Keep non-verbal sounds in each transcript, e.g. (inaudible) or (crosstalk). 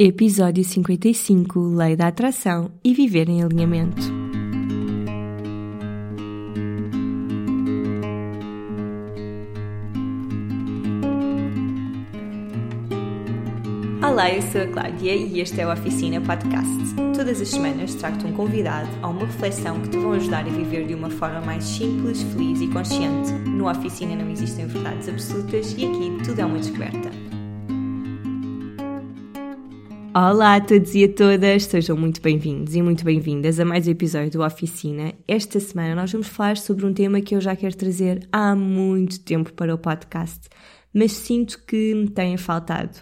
Episódio 55 Lei da Atração e Viver em Alinhamento. Olá, eu sou a Cláudia e este é o Oficina Podcast. Todas as semanas trago-te um convidado a uma reflexão que te vão ajudar a viver de uma forma mais simples, feliz e consciente. No Oficina não existem verdades absolutas e aqui tudo é uma descoberta. Olá a todos e a todas, sejam muito bem-vindos e muito bem-vindas a mais um episódio do Oficina. Esta semana nós vamos falar sobre um tema que eu já quero trazer há muito tempo para o podcast, mas sinto que me tem faltado.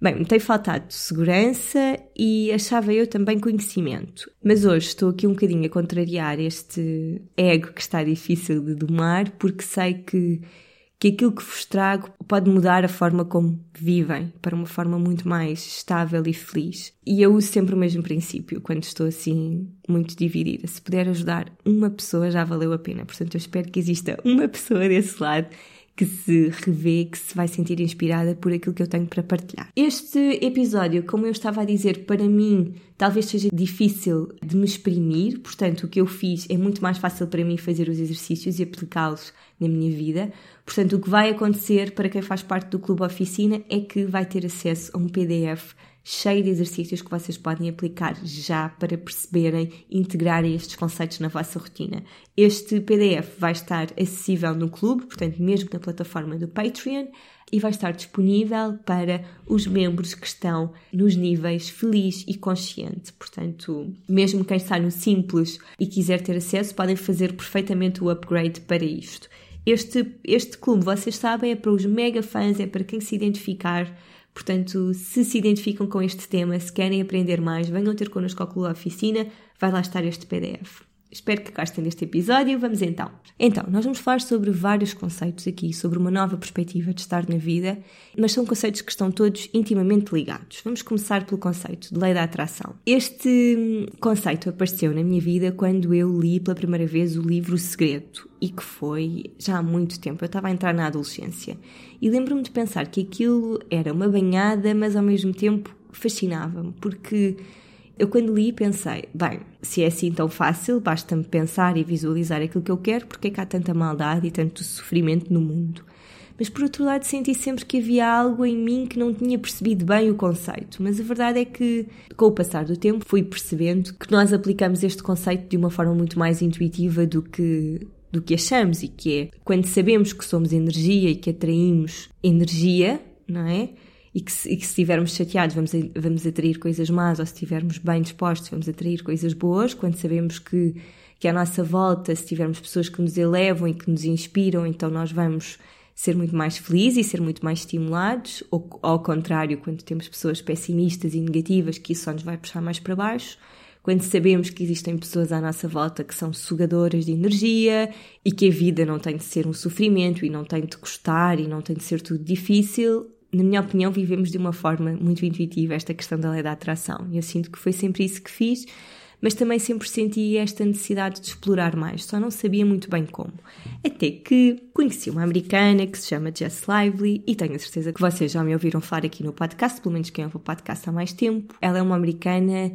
Bem, me tem faltado segurança e achava eu também conhecimento. Mas hoje estou aqui um bocadinho a contrariar este ego que está difícil de domar, porque sei que que aquilo que vos trago pode mudar a forma como vivem para uma forma muito mais estável e feliz. E eu uso sempre o mesmo princípio quando estou assim muito dividida. Se puder ajudar uma pessoa, já valeu a pena. Portanto, eu espero que exista uma pessoa desse lado que se revê, que se vai sentir inspirada por aquilo que eu tenho para partilhar. Este episódio, como eu estava a dizer, para mim talvez seja difícil de me exprimir, portanto, o que eu fiz é muito mais fácil para mim fazer os exercícios e aplicá-los na minha vida. Portanto, o que vai acontecer para quem faz parte do Clube Oficina é que vai ter acesso a um PDF cheio de exercícios que vocês podem aplicar já para perceberem e integrarem estes conceitos na vossa rotina. Este PDF vai estar acessível no clube, portanto, mesmo na plataforma do Patreon, e vai estar disponível para os membros que estão nos níveis feliz e consciente. Portanto, mesmo quem está no simples e quiser ter acesso, podem fazer perfeitamente o upgrade para isto. Este, este clube, vocês sabem, é para os mega fãs, é para quem se identificar Portanto, se se identificam com este tema, se querem aprender mais, venham ter connosco ao Clube Oficina, vai lá estar este PDF. Espero que gostem deste episódio. Vamos então. Então, nós vamos falar sobre vários conceitos aqui, sobre uma nova perspectiva de estar na vida, mas são conceitos que estão todos intimamente ligados. Vamos começar pelo conceito de lei da atração. Este hum, conceito apareceu na minha vida quando eu li pela primeira vez o livro O Segredo, e que foi já há muito tempo. Eu estava a entrar na adolescência e lembro-me de pensar que aquilo era uma banhada, mas ao mesmo tempo fascinava-me, porque eu quando li pensei, bem, se é assim tão fácil, basta-me pensar e visualizar aquilo que eu quero, porque é que há tanta maldade e tanto sofrimento no mundo? Mas por outro lado senti sempre que havia algo em mim que não tinha percebido bem o conceito. Mas a verdade é que, com o passar do tempo, fui percebendo que nós aplicamos este conceito de uma forma muito mais intuitiva do que do que achamos e que é quando sabemos que somos energia e que atraímos energia, não é? E que, se, e que se estivermos chateados vamos, vamos atrair coisas más, ou se estivermos bem dispostos vamos atrair coisas boas, quando sabemos que, que à nossa volta, se tivermos pessoas que nos elevam e que nos inspiram, então nós vamos ser muito mais felizes e ser muito mais estimulados, ou ao contrário, quando temos pessoas pessimistas e negativas, que isso só nos vai puxar mais para baixo. Quando sabemos que existem pessoas à nossa volta que são sugadoras de energia e que a vida não tem de ser um sofrimento e não tem de custar e não tem de ser tudo difícil, na minha opinião, vivemos de uma forma muito intuitiva esta questão da lei da atração. Eu sinto que foi sempre isso que fiz, mas também sempre senti esta necessidade de explorar mais, só não sabia muito bem como. Até que conheci uma americana que se chama Jess Lively e tenho a certeza que vocês já me ouviram falar aqui no podcast, pelo menos quem ouve o podcast há mais tempo. Ela é uma americana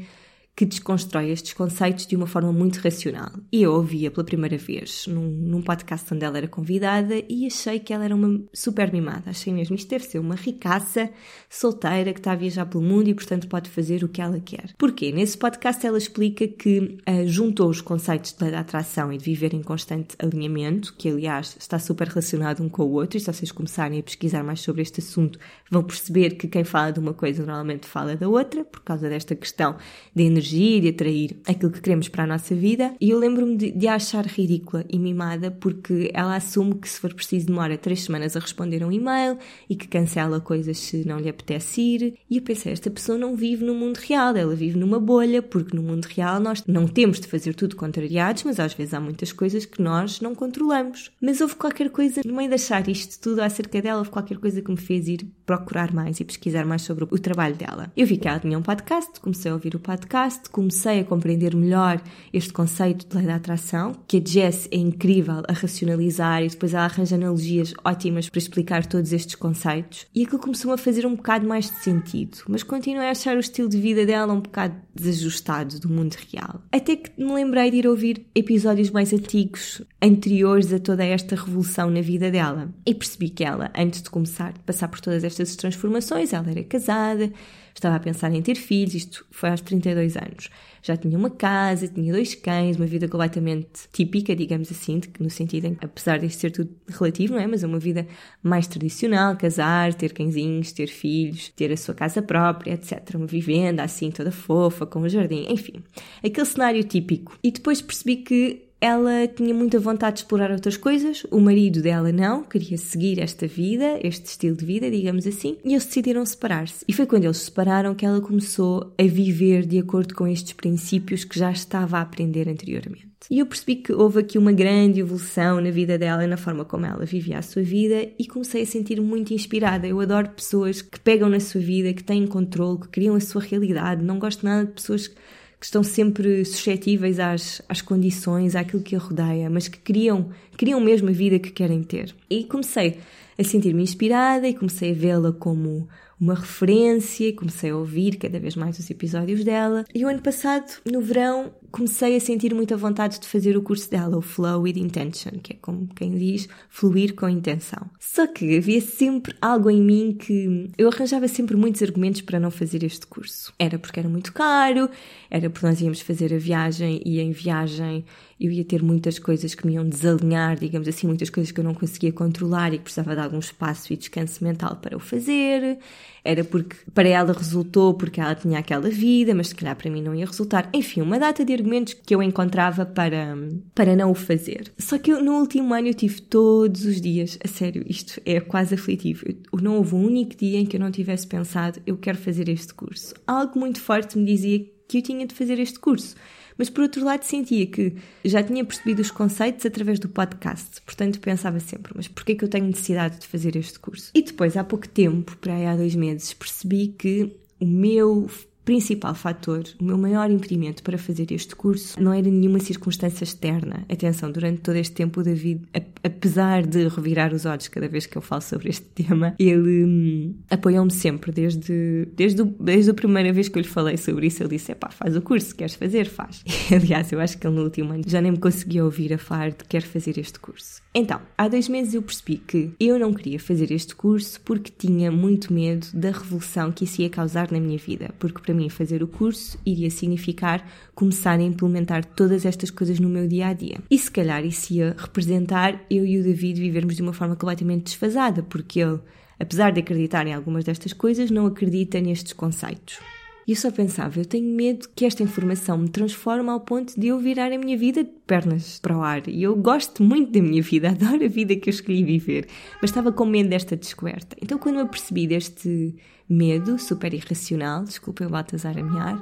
que desconstrói estes conceitos de uma forma muito racional. E eu ouvia pela primeira vez num, num, podcast onde ela era convidada e achei que ela era uma super mimada. Achei mesmo, isto deve ser uma ricaça solteira que está a viajar pelo mundo e, portanto, pode fazer o que ela quer. Porquê? Nesse podcast ela explica que uh, juntou os conceitos da atração e de viver em constante alinhamento, que aliás está super relacionado um com o outro, e se vocês começarem a pesquisar mais sobre este assunto, vão perceber que quem fala de uma coisa normalmente fala da outra, por causa desta questão de energia energia e atrair aquilo que queremos para a nossa vida. E eu lembro-me de, de, a achar ridícula e mimada porque ela assume que se for preciso demora três semanas a responder um e-mail e que cancela coisas se não lhe apetece ir. E eu pensei, esta pessoa não vive no mundo real, ela vive numa bolha, porque no mundo real nós não temos de fazer tudo contrariados, mas às vezes há muitas coisas que nós não controlamos. Mas houve qualquer coisa, no meio de achar isto tudo acerca dela, houve qualquer coisa que me fez ir procurar mais e pesquisar mais sobre o trabalho dela. Eu vi que ela tinha um podcast, comecei a ouvir o podcast podcast, comecei a compreender melhor este conceito de lei da atração, que a Jess é incrível a racionalizar e depois ela arranja analogias ótimas para explicar todos estes conceitos. E aquilo começou a fazer um bocado mais de sentido, mas continuei a achar o estilo de vida dela um bocado desajustado do mundo real. Até que me lembrei de ir ouvir episódios mais antigos, anteriores a toda esta revolução na vida dela. E percebi que ela, antes de começar a passar por todas estas transformações, ela era casada, estava a pensar em ter filhos, isto foi aos 32 anos. Já tinha uma casa, tinha dois cães, uma vida completamente típica, digamos assim, no sentido em que, apesar de ser tudo relativo, não é? Mas é uma vida mais tradicional, casar, ter cãezinhos, ter filhos, ter a sua casa própria, etc. Uma vivenda assim, toda fofa, com um jardim, enfim. Aquele cenário típico. E depois percebi que ela tinha muita vontade de explorar outras coisas, o marido dela não, queria seguir esta vida, este estilo de vida, digamos assim, e eles decidiram separar-se. E foi quando eles se separaram que ela começou a viver de acordo com estes princípios que já estava a aprender anteriormente. E eu percebi que houve aqui uma grande evolução na vida dela e na forma como ela vivia a sua vida e comecei a sentir muito inspirada. Eu adoro pessoas que pegam na sua vida, que têm controle, que criam a sua realidade. Não gosto nada de pessoas que que estão sempre suscetíveis às, às condições, àquilo que a rodeia, mas que criam, criam mesmo a vida que querem ter. E comecei a sentir-me inspirada e comecei a vê-la como uma referência, comecei a ouvir cada vez mais os episódios dela. E o ano passado, no verão, comecei a sentir muita vontade de fazer o curso dela, o Flow with Intention, que é como quem diz, fluir com intenção. Só que havia sempre algo em mim que eu arranjava sempre muitos argumentos para não fazer este curso. Era porque era muito caro, era porque nós íamos fazer a viagem e em viagem eu ia ter muitas coisas que me iam desalinhar, digamos assim, muitas coisas que eu não conseguia controlar e que precisava de algum espaço e descanso mental para o fazer. Era porque para ela resultou porque ela tinha aquela vida, mas se calhar para mim não ia resultar. Enfim, uma data de argumentos que eu encontrava para, para não o fazer. Só que eu, no último ano eu tive todos os dias, a sério, isto é quase aflitivo. Eu, não houve um único dia em que eu não tivesse pensado, eu quero fazer este curso. Algo muito forte me dizia que eu tinha de fazer este curso. Mas por outro lado sentia que já tinha percebido os conceitos através do podcast, portanto pensava sempre, mas porquê que eu tenho necessidade de fazer este curso? E depois, há pouco tempo, para aí há dois meses, percebi que o meu principal fator, o meu maior impedimento para fazer este curso não era nenhuma circunstância externa. Atenção, durante todo este tempo o David, apesar de revirar os olhos cada vez que eu falo sobre este tema, ele hum, apoiou-me sempre, desde, desde, desde a primeira vez que eu lhe falei sobre isso, ele disse, pá, faz o curso, queres fazer, faz. (laughs) Aliás, eu acho que ele no último ano já nem me conseguia ouvir a falar de quer fazer este curso. Então, há dois meses eu percebi que eu não queria fazer este curso porque tinha muito medo da revolução que isso ia causar na minha vida, porque para mim fazer o curso iria significar começar a implementar todas estas coisas no meu dia a dia. E se calhar isso ia representar eu e o David vivermos de uma forma completamente desfasada, porque ele, apesar de acreditar em algumas destas coisas, não acredita nestes conceitos. E eu só pensava, eu tenho medo que esta informação me transforme ao ponto de eu virar a minha vida de pernas para o ar. E eu gosto muito da minha vida, (laughs) adoro a vida que eu escolhi viver, mas estava com medo desta descoberta. Então, quando eu apercebi deste medo super irracional, desculpa eu Baltazar a mear,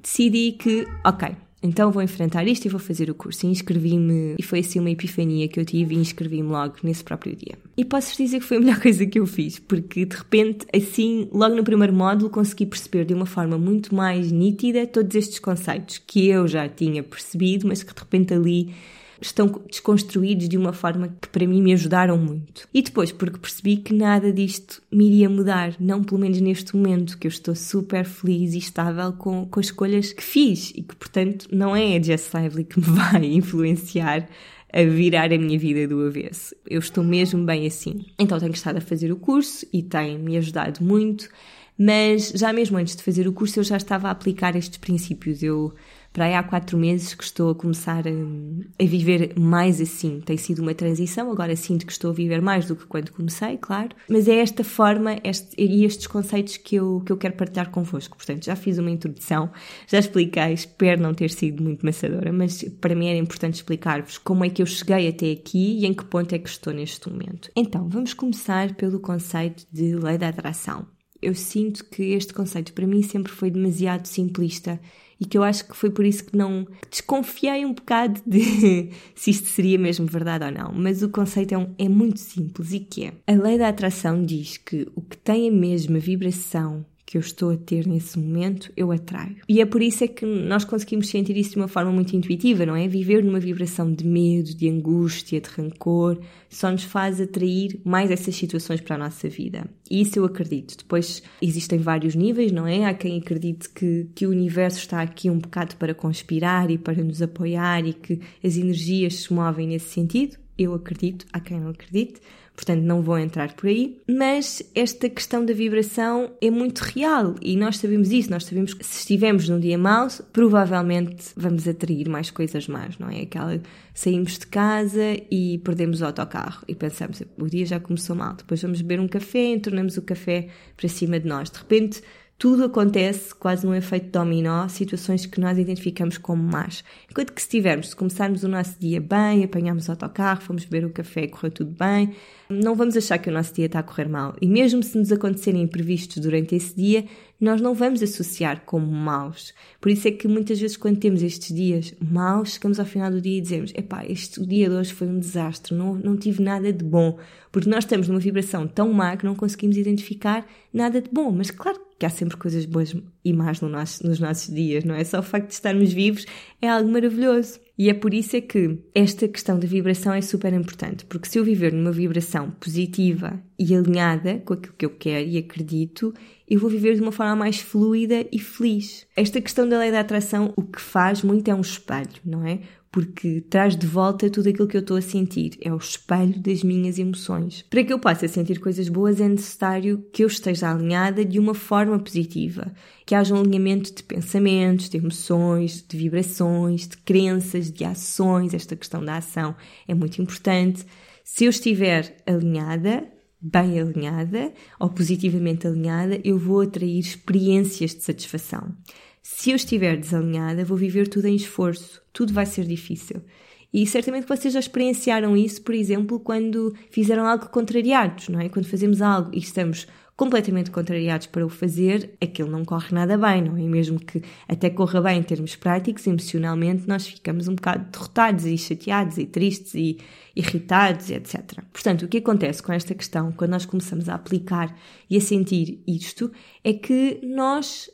decidi que, ok, então vou enfrentar isto e vou fazer o curso. E inscrevi-me, e foi assim uma epifania que eu tive e inscrevi-me logo nesse próprio dia. E posso dizer que foi a melhor (laughs) coisa que eu fiz, porque de repente, assim, logo no primeiro módulo, consegui perceber de uma forma muito mais nítida todos estes conceitos que eu já tinha percebido, mas que de repente ali estão desconstruídos de uma forma que para mim me ajudaram muito. E depois, porque percebi que nada disto me iria mudar, não pelo menos neste momento, que eu estou super feliz e estável com, com as escolhas que fiz e que, portanto, não é a Jess Lively que me vai (laughs) influenciar a virar a minha vida do avesso. Eu estou mesmo bem assim. Então tenho estado a fazer o curso e tem me ajudado muito, mas já mesmo antes de fazer o curso eu já estava a aplicar estes princípios. Eu para aí há quatro meses que estou a começar a, a, viver mais assim. Tem sido uma transição, agora sinto que estou a viver mais do que quando comecei, claro. Mas é esta forma este, e estes conceitos que eu, que eu quero partilhar convosco. Portanto, já fiz uma introdução, já expliquei, espero não ter sido muito maçadora, mas para mim era importante explicar-vos como é que eu cheguei até aqui e em que ponto é que estou neste momento. Então, vamos começar pelo conceito de lei da atração. Eu sinto que este conceito para mim sempre foi demasiado simplista e que eu acho que foi por isso que não desconfiei um bocado de (laughs) se isto seria mesmo verdade ou não. Mas o conceito é, um, é muito simples e que é a lei da atração diz que o que tem a mesma vibração que eu estou a ter nesse momento, eu atraio. E é por isso é que nós conseguimos sentir isso de uma forma muito intuitiva, não é? Viver numa vibração de medo, de angústia, de rancor, só nos faz atrair mais essas situações para a nossa vida. E isso eu acredito. Depois existem vários níveis, não é? Há quem acredite que, que o universo está aqui um bocado para conspirar e para nos apoiar e que as energias se movem nesse sentido. Eu acredito, há quem não acredite portanto não vou entrar por aí. Mas esta questão da vibração é muito real e nós sabemos isso. Nós sabemos que se estivermos num dia mau, provavelmente vamos atrair mais coisas más, não é? Aquela saímos de casa e perdemos o autocarro e pensamos, o dia já começou mal. Depois vamos beber um café e tornamos o café para cima de nós. De repente tudo acontece quase num efeito dominó, situações que nós identificamos como más. Enquanto que se tivermos, se começarmos o nosso dia bem, apanhamos o autocarro, fomos beber o café correu tudo bem, não vamos achar que o nosso dia está a correr mal. E mesmo se nos acontecerem imprevistos durante esse dia, nós não vamos associar como maus. Por isso é que muitas vezes quando temos estes dias maus, chegamos ao final do dia e dizemos, epá, este dia de hoje foi um desastre, não, não tive nada de bom. Porque nós estamos numa vibração tão má que não conseguimos identificar nada de bom. Mas claro que há sempre coisas boas e más no nosso, nos nossos dias, não é? Só o facto de estarmos vivos é algo maravilhoso. E é por isso é que esta questão da vibração é super importante, porque se eu viver numa vibração positiva e alinhada com aquilo que eu quero e acredito, eu vou viver de uma forma mais fluida e feliz. Esta questão da lei da atração, o que faz muito é um espelho, não é? Porque traz de volta tudo aquilo que eu estou a sentir. É o espelho das minhas emoções. Para que eu possa sentir coisas boas, é necessário que eu esteja alinhada de uma forma positiva, que haja um alinhamento de pensamentos, de emoções, de vibrações, de crenças, de ações. Esta questão da ação é muito importante. Se eu estiver alinhada, bem alinhada ou positivamente alinhada, eu vou atrair experiências de satisfação. Se eu estiver desalinhada, vou viver tudo em esforço, tudo vai ser difícil. E certamente vocês já experienciaram isso, por exemplo, quando fizeram algo contrariados, não é? Quando fazemos algo e estamos completamente contrariados para o fazer, aquilo não corre nada bem, não é? Mesmo que até corra bem em termos práticos, emocionalmente, nós ficamos um bocado derrotados e chateados e tristes e irritados, etc. Portanto, o que acontece com esta questão, quando nós começamos a aplicar e a sentir isto, é que nós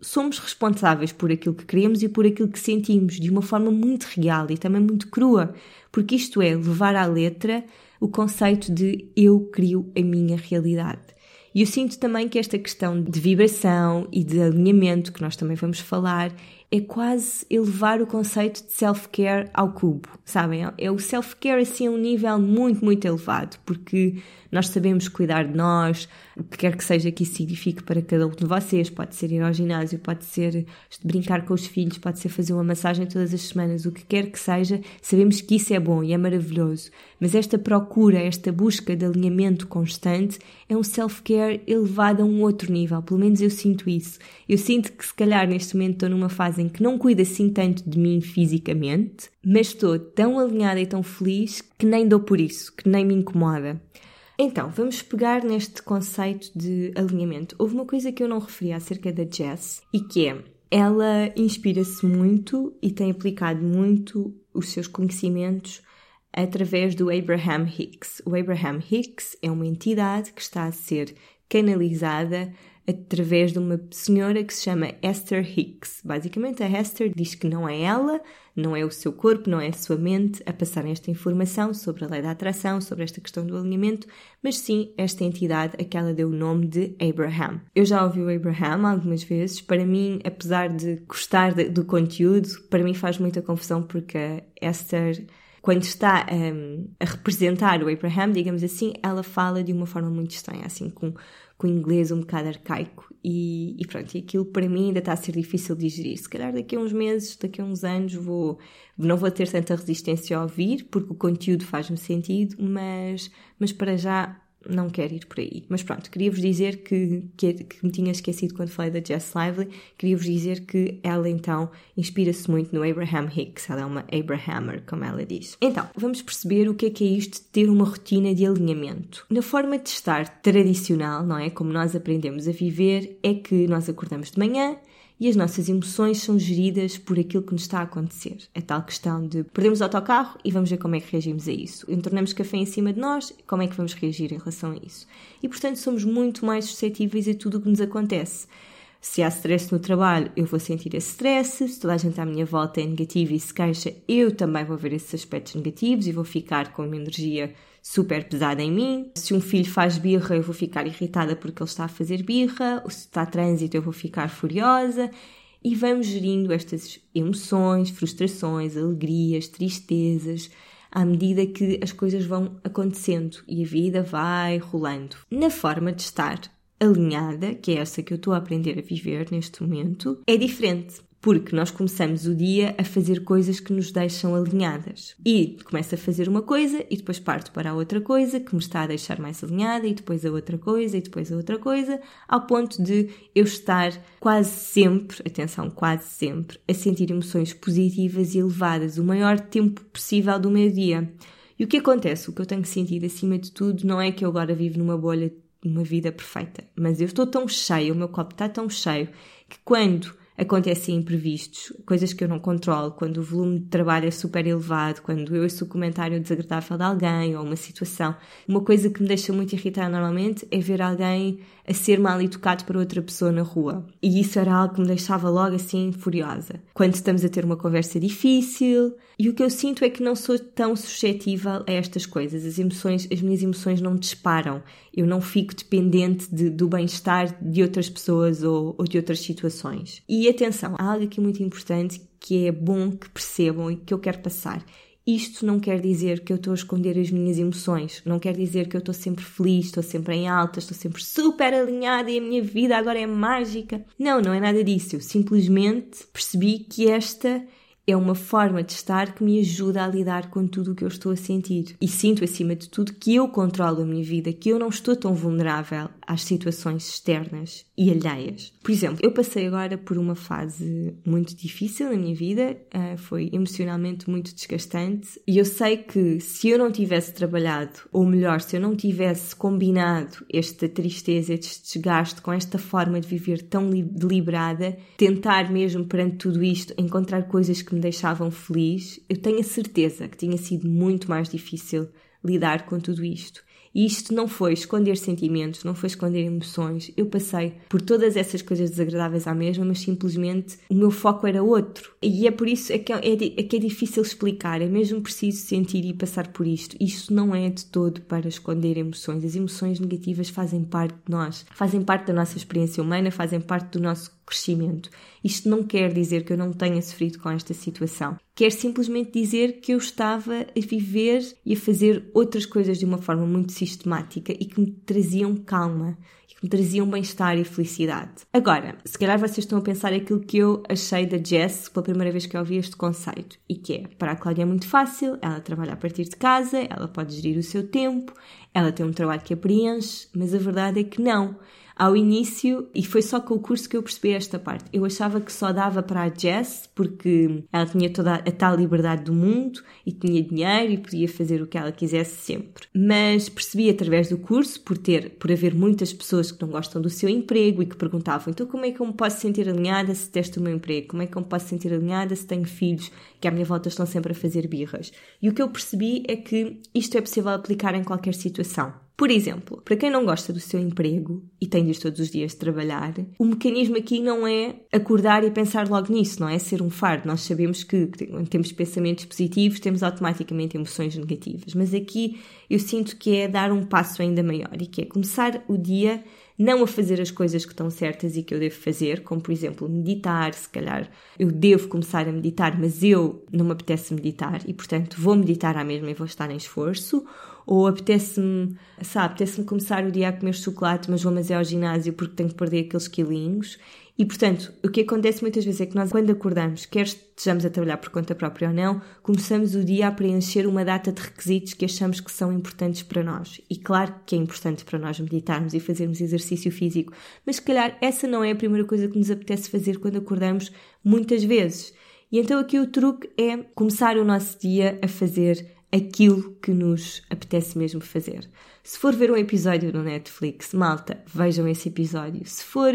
somos responsáveis por aquilo que queremos e por aquilo que sentimos, de uma forma muito real e também muito crua, porque isto é levar à letra o conceito de eu crio a minha realidade. E eu sinto também que esta questão de vibração e de alinhamento, que nós também vamos falar, é quase elevar o conceito de self-care ao cubo, sabem? É o self-care assim a um nível muito, muito elevado, porque nós sabemos cuidar de nós, o que quer que seja que isso signifique para cada um de vocês, pode ser ir ao ginásio, pode ser brincar com os filhos, pode ser fazer uma massagem todas as semanas, o que quer que seja, sabemos que isso é bom e é maravilhoso, mas esta procura, esta busca de alinhamento constante é um self-care elevado a um outro nível, pelo menos eu sinto isso. Eu sinto que se calhar neste momento estou numa fase em que não cuido assim tanto de mim fisicamente, mas estou tão alinhada e tão feliz que nem dou por isso, que nem me incomoda. Então, vamos pegar neste conceito de alinhamento. Houve uma coisa que eu não referi acerca da Jess e que é ela inspira-se muito e tem aplicado muito os seus conhecimentos através do Abraham Hicks. O Abraham Hicks é uma entidade que está a ser canalizada através de uma senhora que se chama Esther Hicks. Basicamente, a Esther diz que não é ela, não é o seu corpo, não é a sua mente a passar esta informação sobre a lei da atração, sobre esta questão do alinhamento, mas sim esta entidade a que ela deu o nome de Abraham. Eu já ouvi o Abraham algumas vezes. Para mim, apesar de gostar do conteúdo, para mim faz muita confusão porque a Esther quando está um, a representar o Abraham, digamos assim, ela fala de uma forma muito estranha, assim, com, com o inglês um bocado arcaico. E, e pronto, e aquilo para mim ainda está a ser difícil de digerir. Se calhar daqui a uns meses, daqui a uns anos, vou, não vou ter tanta resistência a ouvir, porque o conteúdo faz-me sentido, mas, mas para já não quero ir por aí. Mas pronto, queria-vos dizer que, que, que, me tinha esquecido quando falei da Jess Lively, queria-vos dizer que ela então inspira-se muito no Abraham Hicks, ela é uma Abrahammer, como ela diz. Então, vamos perceber o que é que é isto de ter uma rotina de alinhamento. Na forma de estar tradicional, não é? Como nós aprendemos a viver, é que nós acordamos de manhã, e as nossas emoções são geridas por aquilo que nos está a acontecer. É tal questão de perdemos o autocarro e vamos ver como é que reagimos a isso. Entornamos café em cima de nós, como é que vamos reagir em relação a isso. E portanto somos muito mais suscetíveis a tudo o que nos acontece. Se há stress no trabalho, eu vou sentir esse stress. Se toda a gente à minha volta é negativa e se queixa, eu também vou ver esses aspectos negativos e vou ficar com uma energia super pesada em mim. Se um filho faz birra, eu vou ficar irritada porque ele está a fazer birra. Ou se está a trânsito, eu vou ficar furiosa. E vamos gerindo estas emoções, frustrações, alegrias, tristezas, à medida que as coisas vão acontecendo e a vida vai rolando. Na forma de estar alinhada, que é essa que eu estou a aprender a viver neste momento, é diferente. Porque nós começamos o dia a fazer coisas que nos deixam alinhadas. E começo a fazer uma coisa e depois parto para a outra coisa que me está a deixar mais alinhada e depois a outra coisa e depois a outra coisa, ao ponto de eu estar quase sempre, atenção, quase sempre, a sentir emoções positivas e elevadas o maior tempo possível do meu dia. E o que acontece? O que eu tenho sentido acima de tudo não é que eu agora vivo numa bolha uma vida perfeita. Mas eu estou tão cheio, o meu copo está tão cheio, que quando acontecem imprevistos, coisas que eu não controlo, quando o volume de trabalho é super elevado, quando eu ouço o comentário desagradável de alguém ou uma situação. Uma coisa que me deixa muito irritada normalmente é ver alguém a ser mal educado para outra pessoa na rua. E isso era algo que me deixava logo assim furiosa. Quando estamos a ter uma conversa difícil, e o que eu sinto é que não sou tão suscetível a estas coisas. As emoções, as minhas emoções não disparam. Eu não fico dependente de, do bem-estar de outras pessoas ou, ou de outras situações. E atenção, há algo aqui muito importante que é bom que percebam e que eu quero passar. Isto não quer dizer que eu estou a esconder as minhas emoções, não quer dizer que eu estou sempre feliz, estou sempre em alta, estou sempre super alinhada e a minha vida agora é mágica. Não, não é nada disso. Eu simplesmente percebi que esta é uma forma de estar que me ajuda a lidar com tudo o que eu estou a sentir. E sinto, acima de tudo, que eu controlo a minha vida, que eu não estou tão vulnerável às situações externas e alheias. Por exemplo, eu passei agora por uma fase muito difícil na minha vida, uh, foi emocionalmente muito desgastante, e eu sei que se eu não tivesse trabalhado, ou melhor, se eu não tivesse combinado esta tristeza, este desgaste com esta forma de viver tão deliberada, tentar mesmo perante tudo isto encontrar coisas que me deixavam feliz, eu tenho a certeza que tinha sido muito mais difícil lidar com tudo isto. E isto não foi esconder sentimentos, não foi esconder emoções. Eu passei por todas essas coisas desagradáveis à mesma, mas simplesmente o meu foco era outro. E é por isso é que é, é, que é difícil explicar. É mesmo preciso sentir e passar por isto. Isto não é de todo para esconder emoções. As emoções negativas fazem parte de nós, fazem parte da nossa experiência humana, fazem parte do nosso crescimento. Isto não quer dizer que eu não tenha sofrido com esta situação. Quer simplesmente dizer que eu estava a viver e a fazer outras coisas de uma forma muito sistemática e que me traziam calma e que me traziam bem-estar e felicidade. Agora, se calhar vocês estão a pensar aquilo que eu achei da Jess pela primeira vez que eu ouvi este conceito e que é, para a Cláudia é muito fácil, ela trabalha a partir de casa, ela pode gerir o seu tempo, ela tem um trabalho que a preenche, mas a verdade é que não ao início, e foi só com o curso que eu percebi esta parte. Eu achava que só dava para a Jess porque ela tinha toda a tal liberdade do mundo e tinha dinheiro e podia fazer o que ela quisesse sempre. Mas percebi através do curso, por ter, por haver muitas pessoas que não gostam do seu emprego e que perguntavam: então como é que eu me posso sentir alinhada se testo o meu emprego? Como é que eu me posso sentir alinhada se tenho filhos que à minha volta estão sempre a fazer birras? E o que eu percebi é que isto é possível aplicar em qualquer situação. Por exemplo, para quem não gosta do seu emprego e tem de todos os dias trabalhar, o mecanismo aqui não é acordar e pensar logo nisso, não é ser um fardo. Nós sabemos que temos pensamentos positivos, temos automaticamente emoções negativas. Mas aqui eu sinto que é dar um passo ainda maior e que é começar o dia não a fazer as coisas que estão certas e que eu devo fazer, como por exemplo meditar, se calhar eu devo começar a meditar, mas eu não me apetece meditar e portanto vou meditar à mesma e vou estar em esforço, ou apetece-me, sabe, apetece-me começar o dia a comer chocolate, mas vou mas é ao ginásio porque tenho que perder aqueles quilinhos. E, portanto, o que acontece muitas vezes é que nós, quando acordamos, quer estejamos a trabalhar por conta própria ou não, começamos o dia a preencher uma data de requisitos que achamos que são importantes para nós. E claro que é importante para nós meditarmos e fazermos exercício físico, mas se calhar essa não é a primeira coisa que nos apetece fazer quando acordamos muitas vezes. E então aqui o truque é começar o nosso dia a fazer aquilo que nos apetece mesmo fazer. Se for ver um episódio no Netflix, malta, vejam esse episódio. Se for,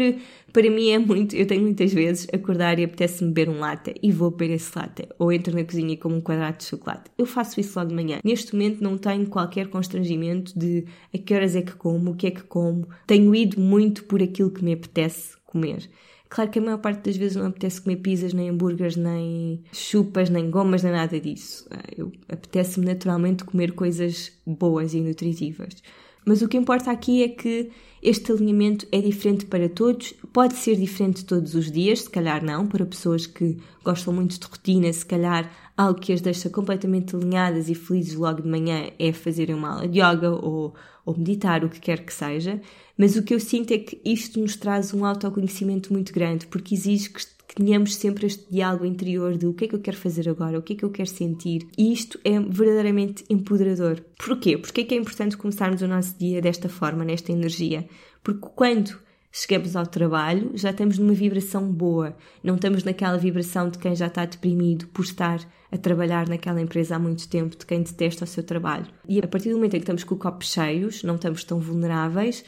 para mim é muito, eu tenho muitas vezes acordar e apetece-me beber um latte e vou beber esse latte. Ou entro na cozinha e como um quadrado de chocolate. Eu faço isso logo de manhã. Neste momento não tenho qualquer constrangimento de a que horas é que como, o que é que como. Tenho ido muito por aquilo que me apetece comer. Claro que a maior parte das vezes não apetece comer pizzas, nem hambúrgueres, nem chupas, nem gomas, nem nada disso. Eu apetece-me naturalmente comer coisas boas e nutritivas. Mas o que importa aqui é que este alinhamento é diferente para todos, pode ser diferente todos os dias, se calhar não, para pessoas que gostam muito de rotina, se calhar algo que as deixa completamente alinhadas e felizes logo de manhã é fazerem uma aula de yoga ou, ou meditar, o que quer que seja. Mas o que eu sinto é que isto nos traz um autoconhecimento muito grande, porque exige que, que tenhamos sempre este diálogo interior de o que é que eu quero fazer agora, o que é que eu quero sentir. E isto é verdadeiramente empoderador. Porquê? Porque é que é importante começarmos o nosso dia desta forma, nesta energia? Porque quando chegamos ao trabalho, já estamos numa vibração boa, não estamos naquela vibração de quem já está deprimido por estar a trabalhar naquela empresa há muito tempo, de quem detesta o seu trabalho. E a partir do momento em que estamos com o copo cheios, não estamos tão vulneráveis,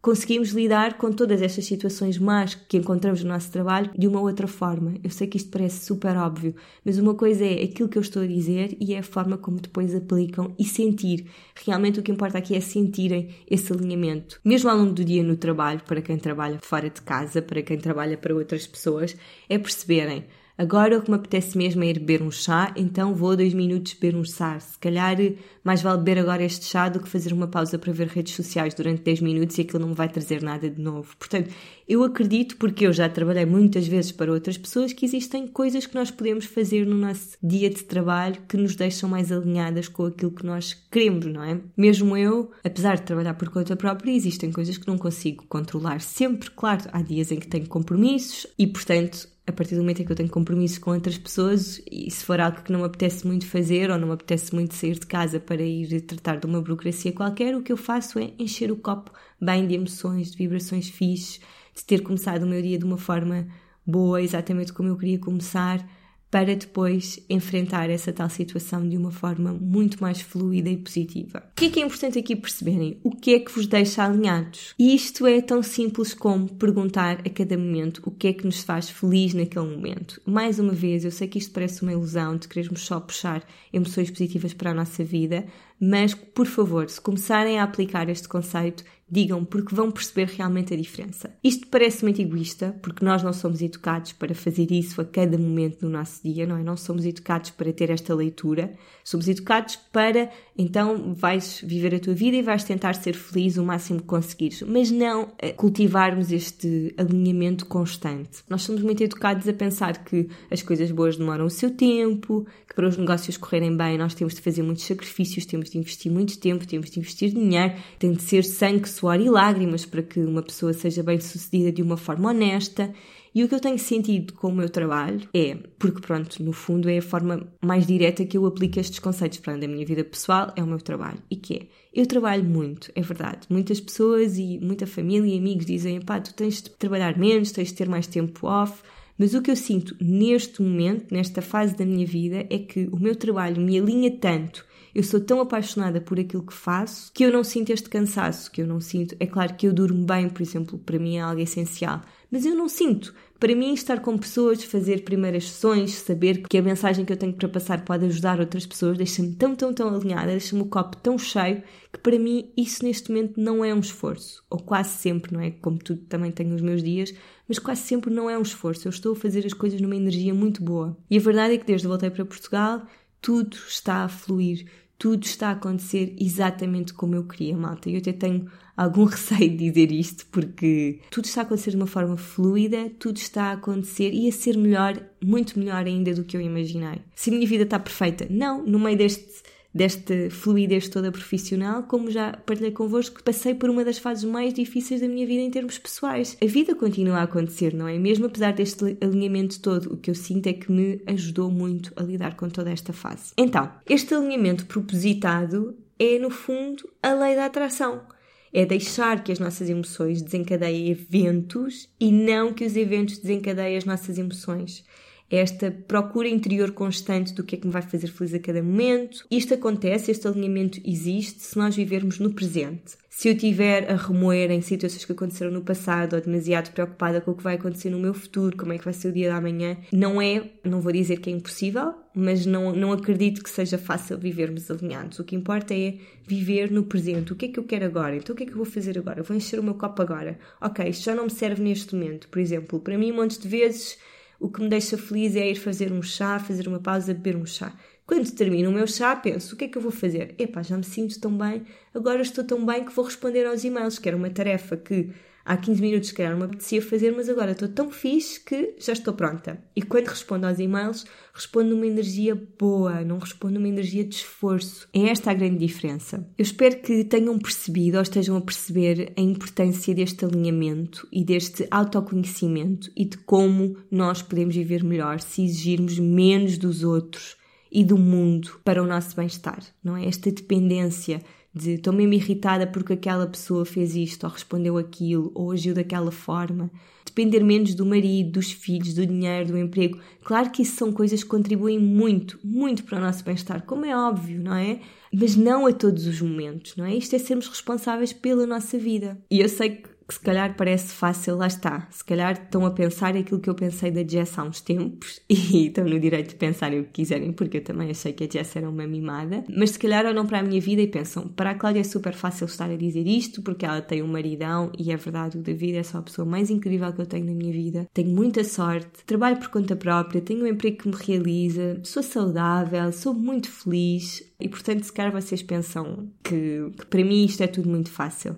conseguimos lidar com todas estas situações más que encontramos no nosso trabalho de uma outra forma. Eu sei que isto parece super óbvio, mas uma coisa é aquilo que eu estou a dizer e é a forma como depois aplicam e sentir. Realmente o que importa aqui é sentirem esse alinhamento. Mesmo ao longo do dia no trabalho, para quem trabalha fora de casa, para quem trabalha para outras pessoas, é perceberem Agora o que me apetece mesmo é ir beber um chá, então vou dois minutos beber um chá. Se calhar mais vale beber agora este chá do que fazer uma pausa para ver redes sociais durante 10 minutos e aquilo não me vai trazer nada de novo. Portanto, eu acredito, porque eu já trabalhei muitas vezes para outras pessoas, que existem coisas que nós podemos fazer no nosso dia de trabalho que nos deixam mais alinhadas com aquilo que nós queremos, não é? Mesmo eu, apesar de trabalhar por conta própria, existem coisas que não consigo controlar sempre. Claro, há dias em que tenho compromissos e, portanto, a partir do momento em que eu tenho compromisso com outras pessoas e se for algo que não me apetece muito fazer ou não me apetece muito sair de casa para ir tratar de uma burocracia qualquer, o que eu faço é encher o copo bem de emoções, de vibrações fixes, de ter começado o meu dia de uma forma boa, exatamente como eu queria começar, para depois enfrentar essa tal situação de uma forma muito mais fluida e positiva. O que é que é importante aqui perceberem? O que é que vos deixa alinhados? E isto é tão simples como perguntar a cada momento o que é que nos faz feliz naquele momento. Mais uma vez, eu sei que isto parece uma ilusão de querermos só puxar emoções positivas para a nossa vida, mas por favor, se começarem a aplicar este conceito, digam porque vão perceber realmente a diferença. Isto parece muito egoísta, porque nós não somos educados para fazer isso a cada momento do nosso dia, não é? Não somos educados para ter esta leitura, somos educados para então vais viver a tua vida e vais tentar ser feliz o máximo que conseguires, mas não cultivarmos este alinhamento constante. Nós somos muito educados a pensar que as coisas boas demoram o seu tempo, que para os negócios correrem bem nós temos de fazer muitos sacrifícios, temos de investir muito tempo, temos de investir dinheiro, tem de ser sangue, suor e lágrimas para que uma pessoa seja bem sucedida de uma forma honesta. E o que eu tenho sentido com o meu trabalho é, porque pronto, no fundo é a forma mais direta que eu aplico estes conceitos para a minha vida pessoal, é o meu trabalho. E que é, eu trabalho muito, é verdade. Muitas pessoas e muita família e amigos dizem, pá, tu tens de trabalhar menos, tens de ter mais tempo off. Mas o que eu sinto neste momento, nesta fase da minha vida, é que o meu trabalho me alinha tanto eu sou tão apaixonada por aquilo que faço que eu não sinto este cansaço, que eu não sinto. É claro que eu durmo bem, por exemplo, para mim é algo essencial, mas eu não sinto. Para mim, estar com pessoas, fazer primeiras sessões, saber que a mensagem que eu tenho para passar pode ajudar outras pessoas, deixa-me tão, tão, tão alinhada, deixa-me o copo tão cheio, que para mim isso neste momento não é um esforço. Ou quase sempre, não é? Como tu também tenho os meus dias, mas quase sempre não é um esforço. Eu estou a fazer as coisas numa energia muito boa. E a verdade é que desde que voltei para Portugal, tudo está a fluir, tudo está a acontecer exatamente como eu queria, malta. Eu até tenho algum (laughs) receio de dizer isto, porque tudo está a acontecer de uma forma fluida, tudo está a acontecer e a ser melhor, muito melhor ainda do que eu imaginei. Se a minha vida está perfeita, não, no meio deste desta fluidez toda profissional, como já partilhei convosco, passei por uma das fases mais difíceis da minha vida em termos pessoais. A vida continua a acontecer, não é? Mesmo apesar deste alinhamento todo, o que eu sinto é que me ajudou muito a lidar com toda esta fase. Então, este alinhamento propositado é, no fundo, a lei da atração. É deixar que as nossas emoções desencadeiem eventos e não que os eventos desencadeiem as nossas emoções esta procura interior constante do que é que me vai fazer feliz a cada momento. Isto acontece, este alinhamento existe se nós vivermos no presente. Se eu estiver a remoer em situações que aconteceram no passado ou demasiado preocupada com o que vai acontecer no meu futuro, como é que vai ser o dia da manhã, não é, não vou dizer que é impossível, mas não, não acredito que seja fácil vivermos alinhados. O que importa é viver no presente. O que é que eu quero agora? Então o que é que eu vou fazer agora? vou encher o meu copo agora. Ok, isto já não me serve neste momento. Por exemplo, para mim, um monte de vezes o que me deixa feliz é ir fazer um chá, fazer uma pausa, beber um chá. Quando termino o meu chá, penso: o que é que eu vou fazer? Epá, já me sinto tão bem, agora estou tão bem que vou responder aos e-mails, que era uma tarefa que há 15 minutos, calhar, não me apetecia fazer, mas agora estou tão fixe que já estou pronta. E quando respondo aos e-mails, respondo numa energia boa, não respondo numa energia de esforço. É esta a grande diferença. Eu espero que tenham percebido ou estejam a perceber a importância deste alinhamento e deste autoconhecimento e de como nós podemos viver melhor se exigirmos menos dos outros e do mundo para o nosso bem-estar, não é? Esta dependência de estou mesmo irritada porque aquela pessoa fez isto, ou respondeu aquilo, ou agiu daquela forma. Depender menos do marido, dos filhos, do dinheiro, do emprego. Claro que isso são coisas que contribuem muito, muito para o nosso bem-estar, como é óbvio, não é? Mas não a todos os momentos, não é? Isto é sermos responsáveis pela nossa vida. E eu sei que que se calhar parece fácil, lá está. Se calhar estão a pensar aquilo que eu pensei da Jess há uns tempos (laughs) e estão no direito de pensarem o que quiserem, porque eu também achei que a Jess era uma mimada. Mas se calhar olham para a minha vida e pensam: para a Cláudia é super fácil estar a dizer isto porque ela tem um maridão e é verdade, o David é só a pessoa mais incrível que eu tenho na minha vida. Tenho muita sorte, trabalho por conta própria, tenho um emprego que me realiza, sou saudável, sou muito feliz e portanto, se calhar vocês pensam que, que para mim isto é tudo muito fácil.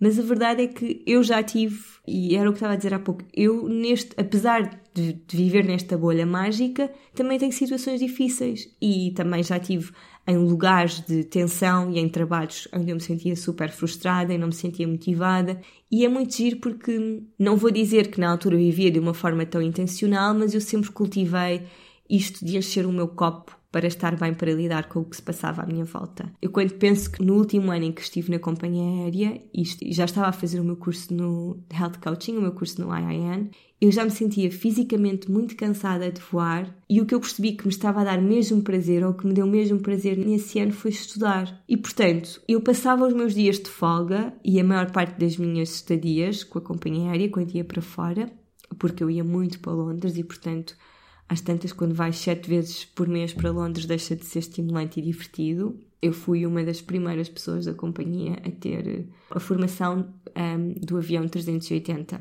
Mas a verdade é que eu já tive, e era o que estava a dizer há pouco, eu neste, apesar de, de, viver nesta bolha mágica, também tenho situações difíceis e também já tive em lugares de tensão e em trabalhos onde eu me sentia super frustrada e não me sentia motivada. E é muito giro porque não vou dizer que na altura vivia de uma forma tão intencional, mas eu sempre cultivei isto de encher o meu copo para estar bem para lidar com o que se passava à minha volta. Eu quando penso que no último ano em que estive na companhia aérea e já estava a fazer o meu curso no Health Coaching, o meu curso no IIN, eu já me sentia fisicamente muito cansada de voar e o que eu percebi que me estava a dar mesmo prazer ou que me deu mesmo prazer nesse ano foi estudar. E portanto, eu passava os meus dias de folga e a maior parte das minhas estadias com a companhia aérea quando ia para fora, porque eu ia muito para Londres e portanto às tantas, quando vais sete vezes por mês para Londres, deixa de ser estimulante e divertido. Eu fui uma das primeiras pessoas da companhia a ter eh, a formação um, do avião 380.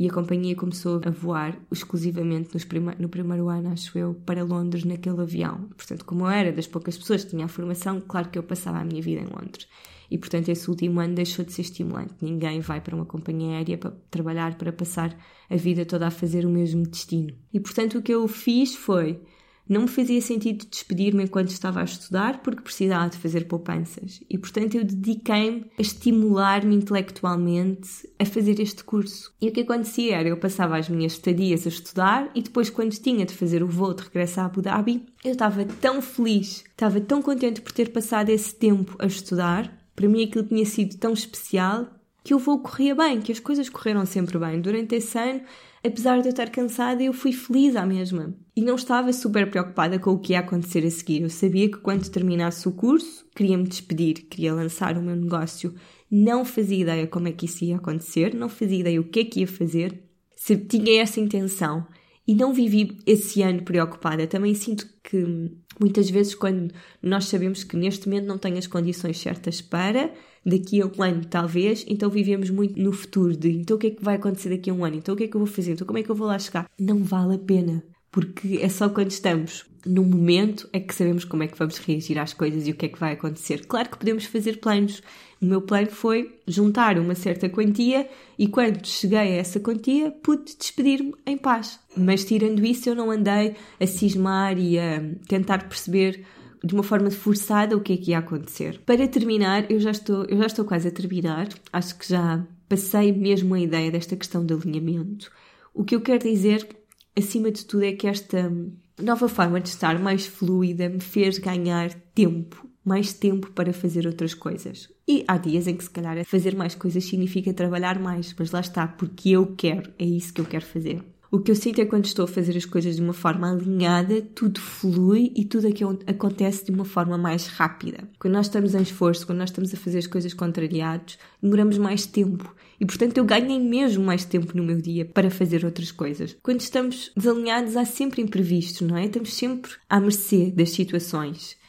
E a companhia começou a voar exclusivamente prima no primeiro ano, acho eu, para Londres naquele avião. Portanto, como eu era das poucas pessoas que tinha a formação, claro que eu passava a minha vida em Londres e, portanto, esse último ano deixou de ser estimulante. Ninguém vai para uma companhia aérea para trabalhar para passar a vida toda a fazer o mesmo destino. E, portanto, o que eu fiz foi. Não me fazia sentido despedir-me enquanto estava a estudar porque precisava de fazer poupanças. E, portanto, eu dediquei-me a estimular-me intelectualmente a fazer este curso. E o que acontecia era, eu passava as minhas estadias a estudar e depois, quando tinha de fazer o voo de regresso a Abu Dhabi, eu estava tão feliz, estava tão contente por ter passado esse tempo a estudar para mim aquilo tinha sido tão especial que o voo corria bem, que as coisas correram sempre bem. Durante esse ano, apesar de eu estar cansada, eu fui feliz à mesma. E não estava super preocupada com o que ia acontecer a seguir. Eu sabia que quando terminasse o curso, queria me despedir, queria lançar o meu negócio. Não fazia ideia como é que isso ia acontecer, não fazia ideia o que é que ia fazer. Se tinha essa intenção e não vivi esse ano preocupada. Também sinto que Muitas vezes, quando nós sabemos que neste momento não tem as condições certas para, daqui a um ano talvez, então vivemos muito no futuro de então o que é que vai acontecer daqui a um ano, então o que é que eu vou fazer, então como é que eu vou lá chegar. Não vale a pena, porque é só quando estamos no momento é que sabemos como é que vamos reagir às coisas e o que é que vai acontecer. Claro que podemos fazer planos. O meu plano foi juntar uma certa quantia e quando cheguei a essa quantia pude despedir-me em paz. Mas tirando isso, eu não andei a cismar e a tentar perceber de uma forma forçada o que é que ia acontecer. Para terminar, eu já estou, eu já estou quase a terminar. Acho que já passei mesmo a ideia desta questão de alinhamento. O que eu quero dizer, acima de tudo, é que esta nova forma de estar mais fluida me fez ganhar tempo, mais tempo para fazer outras coisas. E há dias em que, se calhar, fazer mais coisas significa trabalhar mais, mas lá está, porque eu quero, é isso que eu quero fazer. O que eu sinto é quando estou a fazer as coisas de uma forma alinhada, tudo flui e tudo aquilo acontece de uma forma mais rápida. Quando nós estamos em esforço, quando nós estamos a fazer as coisas contrariados, demoramos mais tempo. E portanto eu ganhei mesmo mais tempo no meu dia para fazer outras coisas. Quando estamos desalinhados, há sempre imprevistos, não é? Estamos sempre à mercê das situações.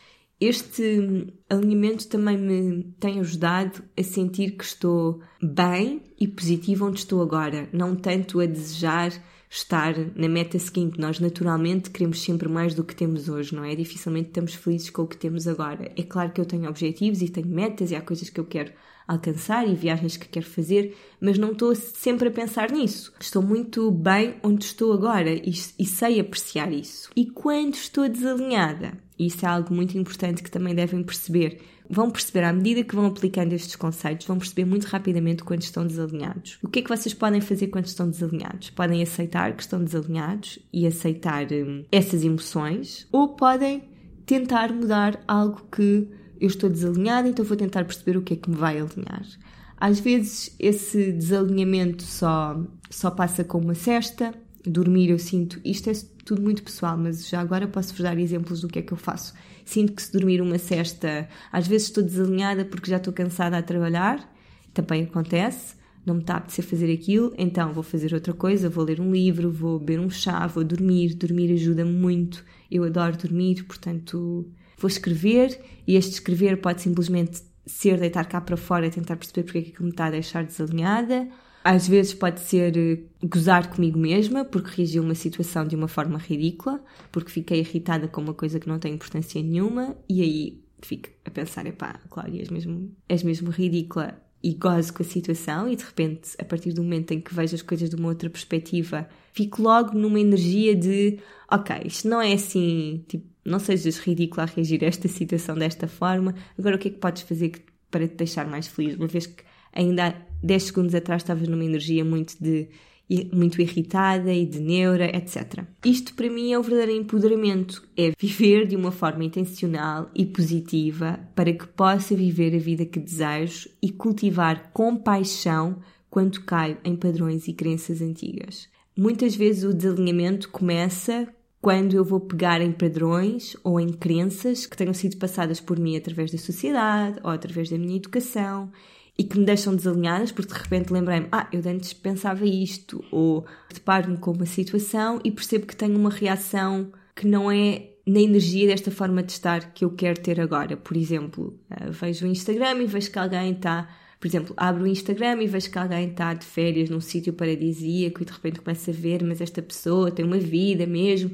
Este alinhamento também me tem ajudado a sentir que estou bem e positivo onde estou agora, não tanto a desejar estar na meta seguinte. Nós naturalmente queremos sempre mais do que temos hoje, não é? Dificilmente estamos felizes com o que temos agora. É claro que eu tenho objetivos e tenho metas e há coisas que eu quero alcançar e viagens que quero fazer, mas não estou sempre a pensar nisso. Estou muito bem onde estou agora e, e sei apreciar isso. E quando estou desalinhada, isso é algo muito importante que também devem perceber. Vão perceber à medida que vão aplicando estes conceitos, vão perceber muito rapidamente quando estão desalinhados. O que é que vocês podem fazer quando estão desalinhados? Podem aceitar que estão desalinhados e aceitar hum, essas emoções, ou podem tentar mudar algo que eu estou desalinhada, então vou tentar perceber o que é que me vai alinhar. Às vezes esse desalinhamento só, só passa com uma cesta, dormir eu sinto, isto é tudo muito pessoal, mas já agora posso-vos dar exemplos do que é que eu faço. Sinto que se dormir uma cesta, às vezes estou desalinhada porque já estou cansada a trabalhar, também acontece, não me está a apetecer fazer aquilo, então vou fazer outra coisa, vou ler um livro, vou beber um chá, vou dormir, dormir ajuda-me muito, eu adoro dormir, portanto vou escrever, e este escrever pode simplesmente ser deitar cá para fora e tentar perceber porque é que me está a deixar desalinhada, às vezes pode ser eh, gozar comigo mesma porque reagi a uma situação de uma forma ridícula, porque fiquei irritada com uma coisa que não tem importância nenhuma e aí fico a pensar, epá, Cláudia, és mesmo, és mesmo ridícula e gozo com a situação e de repente, a partir do momento em que vejo as coisas de uma outra perspectiva, fico logo numa energia de, ok, isto não é assim, tipo, não sejas ridícula a reagir a esta situação desta forma, agora o que é que podes fazer para te deixar mais feliz? Uma vez que ainda há 10 segundos atrás estavas numa energia muito de muito irritada e de neura, etc. Isto para mim é o verdadeiro empoderamento, é viver de uma forma intencional e positiva para que possa viver a vida que desejo e cultivar compaixão quando caio em padrões e crenças antigas. Muitas vezes o desalinhamento começa quando eu vou pegar em padrões ou em crenças que tenham sido passadas por mim através da sociedade ou através da minha educação e que me deixam desalinhadas, porque de repente lembrei-me, ah, eu antes pensava isto, ou deparo-me com uma situação e percebo que tenho uma reação que não é na energia desta forma de estar que eu quero ter agora. Por exemplo, uh, vejo o Instagram e vejo que alguém está. Por exemplo, abro o Instagram e vejo que alguém está de férias num sítio paradisíaco e de repente começo a ver, mas esta pessoa tem uma vida mesmo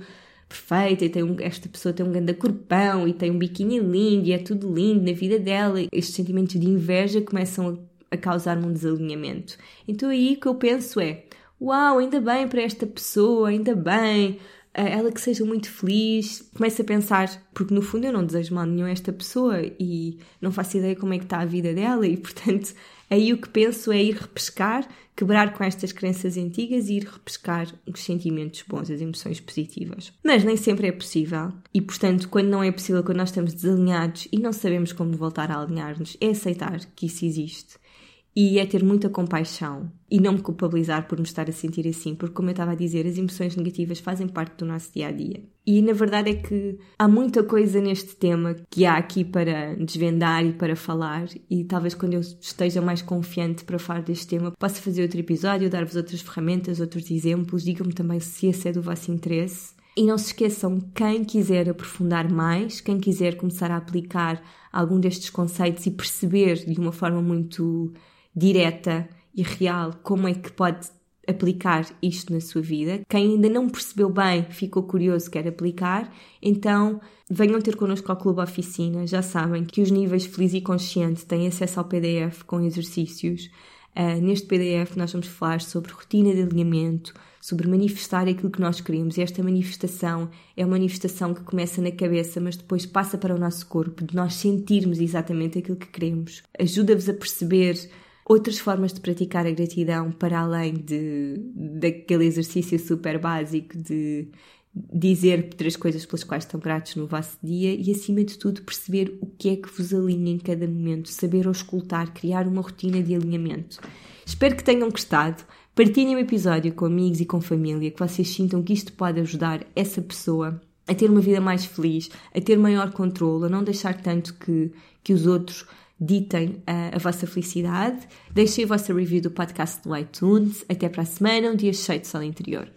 perfeita e tem um, esta pessoa tem um grande corpão e tem um biquíni lindo e é tudo lindo na vida dela. Estes sentimentos de inveja começam a, a causar-me um desalinhamento. Então aí o que eu penso é: uau, ainda bem para esta pessoa, ainda bem, ela que seja muito feliz. Começo a pensar, porque no fundo eu não desejo mal nenhum a esta pessoa e não faço ideia como é que está a vida dela e (laughs) portanto aí o que penso é ir repescar quebrar com estas crenças antigas e ir repescar os sentimentos bons, as emoções positivas. Mas nem sempre é possível e, portanto, quando não é possível, quando nós estamos desalinhados e não sabemos como voltar a alinhar-nos, é aceitar que isso existe e é ter muita compaixão e não me culpabilizar por me estar a sentir assim, porque, como eu estava a dizer, as emoções negativas fazem parte do nosso dia a dia. E na verdade é que há muita coisa neste tema que há aqui para desvendar e para falar, e talvez quando eu esteja mais confiante para falar deste tema, possa fazer outro episódio, dar-vos outras ferramentas, outros exemplos. Digam-me também se esse é do vosso interesse. E não se esqueçam, quem quiser aprofundar mais, quem quiser começar a aplicar algum destes conceitos e perceber de uma forma muito direta e real como é que pode aplicar isto na sua vida. Quem ainda não percebeu bem, ficou curioso, quer aplicar, então venham ter connosco ao Clube Oficina. Já sabem que os níveis feliz e consciente têm acesso ao PDF com exercícios. Uh, neste PDF nós vamos falar sobre rotina de alinhamento, sobre manifestar aquilo que nós queremos. E esta manifestação é uma manifestação que começa na cabeça, mas depois passa para o nosso corpo, de nós sentirmos exatamente aquilo que queremos. Ajuda-vos a perceber outras formas de praticar a gratidão para além de, daquele exercício super básico de dizer três coisas pelas quais estão gratos no vosso dia e, acima de tudo, perceber o que é que vos alinha em cada momento, saber auscultar, criar uma rotina de alinhamento. Espero que tenham gostado. Partilhem o episódio com amigos e com família, que vocês sintam que isto pode ajudar essa pessoa a ter uma vida mais feliz, a ter maior controle, a não deixar tanto que, que os outros ditem a, a vossa felicidade. Deixem a vossa review do podcast no iTunes. Até para a semana, um dia cheio de sol interior.